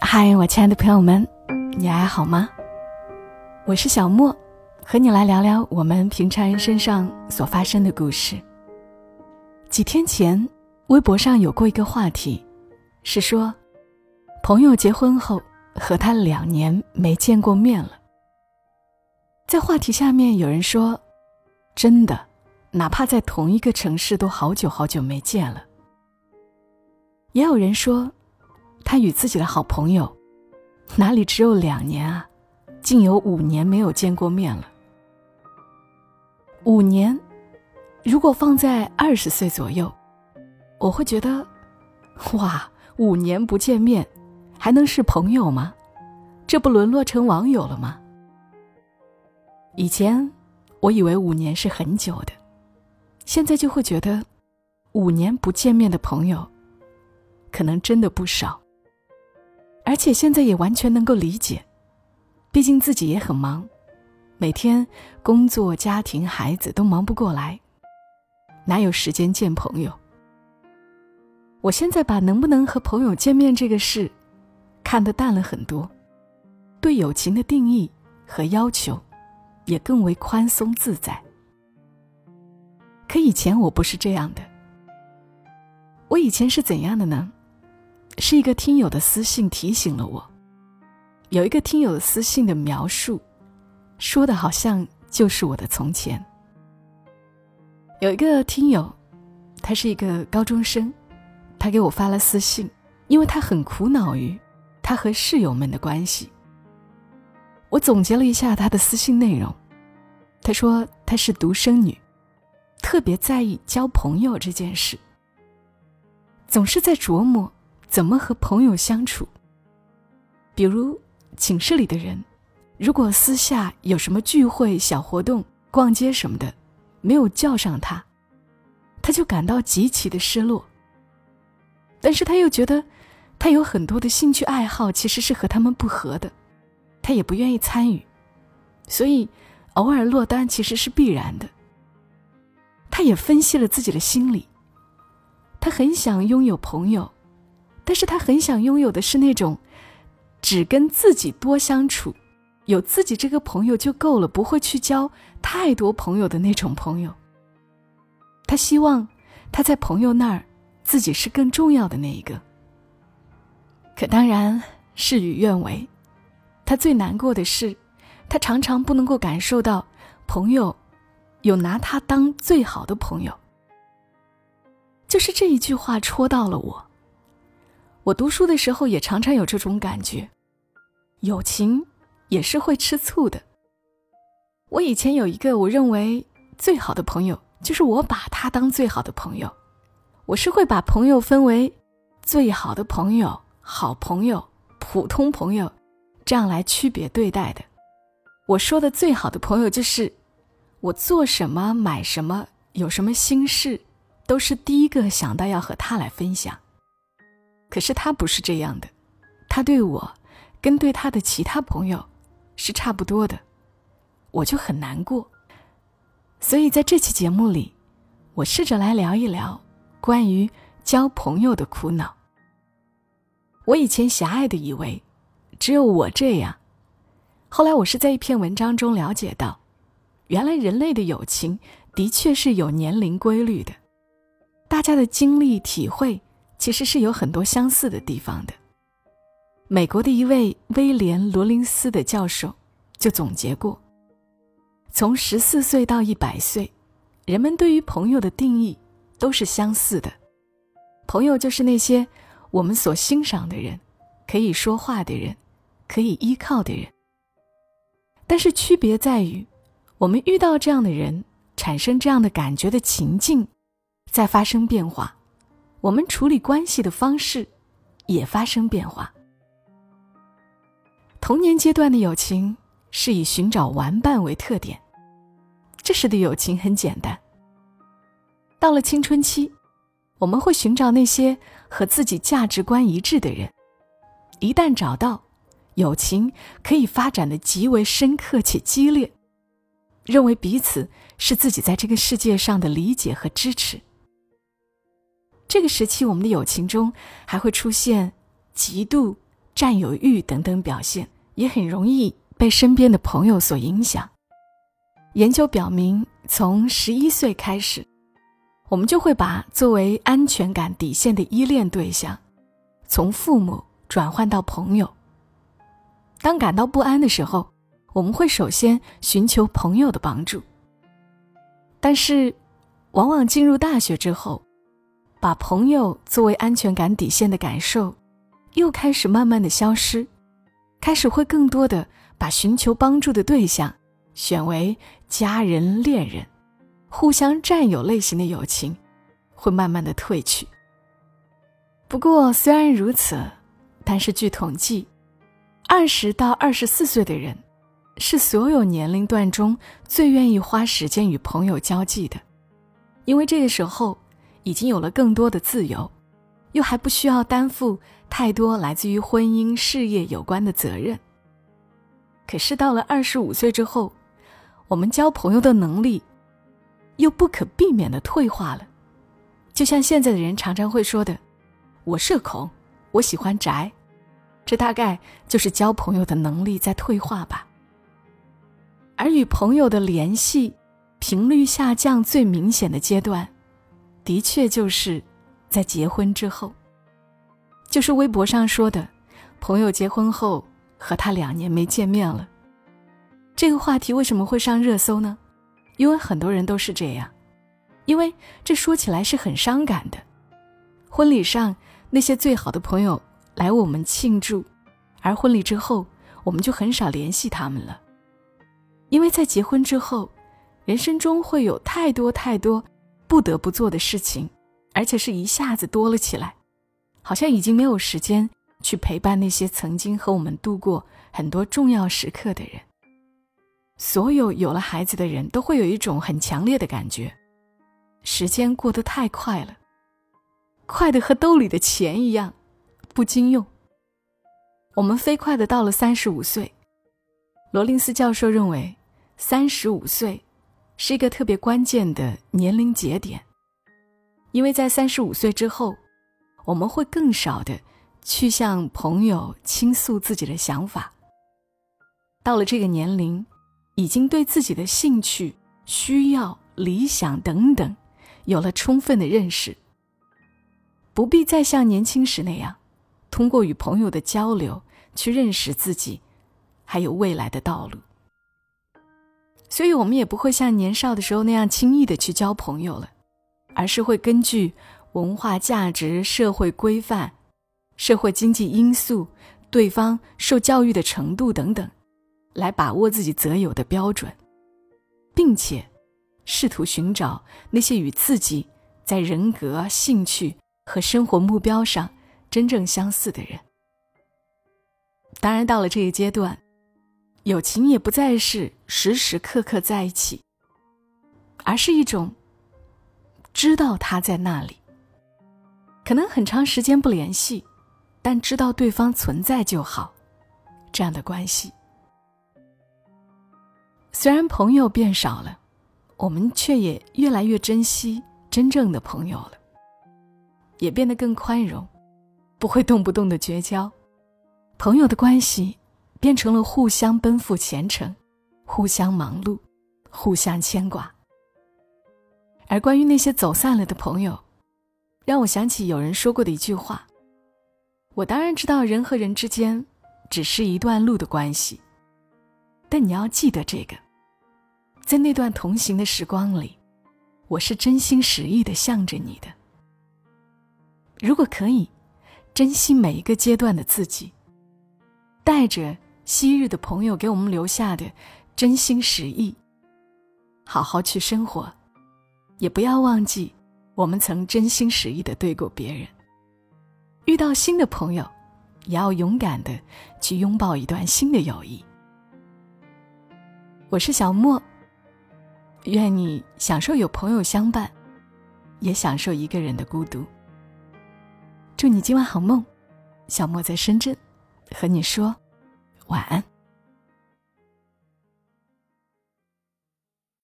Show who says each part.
Speaker 1: 嗨，我亲爱的朋友们，你还好吗？我是小莫，和你来聊聊我们平常人身上所发生的故事。几天前，微博上有过一个话题，是说朋友结婚后和他两年没见过面了。在话题下面有人说：“真的，哪怕在同一个城市，都好久好久没见了。”也有人说。他与自己的好朋友，哪里只有两年啊，竟有五年没有见过面了。五年，如果放在二十岁左右，我会觉得，哇，五年不见面，还能是朋友吗？这不沦落成网友了吗？以前我以为五年是很久的，现在就会觉得，五年不见面的朋友，可能真的不少。而且现在也完全能够理解，毕竟自己也很忙，每天工作、家庭、孩子都忙不过来，哪有时间见朋友？我现在把能不能和朋友见面这个事看得淡了很多，对友情的定义和要求也更为宽松自在。可以前我不是这样的，我以前是怎样的呢？是一个听友的私信提醒了我，有一个听友的私信的描述，说的好像就是我的从前。有一个听友，他是一个高中生，他给我发了私信，因为他很苦恼于他和室友们的关系。我总结了一下他的私信内容，他说他是独生女，特别在意交朋友这件事，总是在琢磨。怎么和朋友相处？比如寝室里的人，如果私下有什么聚会、小活动、逛街什么的，没有叫上他，他就感到极其的失落。但是他又觉得，他有很多的兴趣爱好其实是和他们不合的，他也不愿意参与，所以偶尔落单其实是必然的。他也分析了自己的心理，他很想拥有朋友。但是他很想拥有的是那种，只跟自己多相处，有自己这个朋友就够了，不会去交太多朋友的那种朋友。他希望他在朋友那儿，自己是更重要的那一个。可当然事与愿违，他最难过的是，他常常不能够感受到朋友有拿他当最好的朋友。就是这一句话戳到了我。我读书的时候也常常有这种感觉，友情也是会吃醋的。我以前有一个我认为最好的朋友，就是我把他当最好的朋友。我是会把朋友分为最好的朋友、好朋友、普通朋友这样来区别对待的。我说的最好的朋友，就是我做什么、买什么、有什么心事，都是第一个想到要和他来分享。可是他不是这样的，他对我，跟对他的其他朋友，是差不多的，我就很难过。所以在这期节目里，我试着来聊一聊关于交朋友的苦恼。我以前狭隘的以为，只有我这样，后来我是在一篇文章中了解到，原来人类的友情的确是有年龄规律的，大家的经历体会。其实是有很多相似的地方的。美国的一位威廉·罗林斯的教授就总结过：从十四岁到一百岁，人们对于朋友的定义都是相似的。朋友就是那些我们所欣赏的人，可以说话的人，可以依靠的人。但是区别在于，我们遇到这样的人，产生这样的感觉的情境，在发生变化。我们处理关系的方式也发生变化。童年阶段的友情是以寻找玩伴为特点，这时的友情很简单。到了青春期，我们会寻找那些和自己价值观一致的人，一旦找到，友情可以发展的极为深刻且激烈，认为彼此是自己在这个世界上的理解和支持。这个时期我们的友情中还会出现嫉妒、占有欲等等表现，也很容易被身边的朋友所影响。研究表明，从十一岁开始，我们就会把作为安全感底线的依恋对象，从父母转换到朋友。当感到不安的时候，我们会首先寻求朋友的帮助。但是，往往进入大学之后，把朋友作为安全感底线的感受，又开始慢慢的消失，开始会更多的把寻求帮助的对象。选为家人、恋人，互相占有类型的友情，会慢慢的褪去。不过，虽然如此，但是据统计，二十到二十四岁的人，是所有年龄段中最愿意花时间与朋友交际的，因为这个时候已经有了更多的自由，又还不需要担负太多来自于婚姻、事业有关的责任。可是到了二十五岁之后，我们交朋友的能力，又不可避免的退化了，就像现在的人常常会说的：“我社恐，我喜欢宅。”这大概就是交朋友的能力在退化吧。而与朋友的联系频率下降最明显的阶段，的确就是在结婚之后，就是微博上说的，朋友结婚后和他两年没见面了。这个话题为什么会上热搜呢？因为很多人都是这样，因为这说起来是很伤感的。婚礼上那些最好的朋友来我们庆祝，而婚礼之后我们就很少联系他们了。因为在结婚之后，人生中会有太多太多不得不做的事情，而且是一下子多了起来，好像已经没有时间去陪伴那些曾经和我们度过很多重要时刻的人。所有有了孩子的人都会有一种很强烈的感觉，时间过得太快了，快的和兜里的钱一样，不经用。我们飞快的到了三十五岁，罗林斯教授认为，三十五岁是一个特别关键的年龄节点，因为在三十五岁之后，我们会更少的去向朋友倾诉自己的想法。到了这个年龄。已经对自己的兴趣、需要、理想等等有了充分的认识，不必再像年轻时那样，通过与朋友的交流去认识自己，还有未来的道路。所以，我们也不会像年少的时候那样轻易的去交朋友了，而是会根据文化价值、社会规范、社会经济因素、对方受教育的程度等等。来把握自己择友的标准，并且试图寻找那些与自己在人格、兴趣和生活目标上真正相似的人。当然，到了这一阶段，友情也不再是时时刻刻在一起，而是一种知道他在那里，可能很长时间不联系，但知道对方存在就好，这样的关系。虽然朋友变少了，我们却也越来越珍惜真正的朋友了，也变得更宽容，不会动不动的绝交。朋友的关系变成了互相奔赴前程，互相忙碌，互相牵挂。而关于那些走散了的朋友，让我想起有人说过的一句话：“我当然知道人和人之间只是一段路的关系。”但你要记得这个，在那段同行的时光里，我是真心实意的向着你的。如果可以，珍惜每一个阶段的自己，带着昔日的朋友给我们留下的真心实意，好好去生活，也不要忘记我们曾真心实意的对过别人。遇到新的朋友，也要勇敢的去拥抱一段新的友谊。我是小莫。愿你享受有朋友相伴，也享受一个人的孤独。祝你今晚好梦，小莫在深圳，和你说晚安。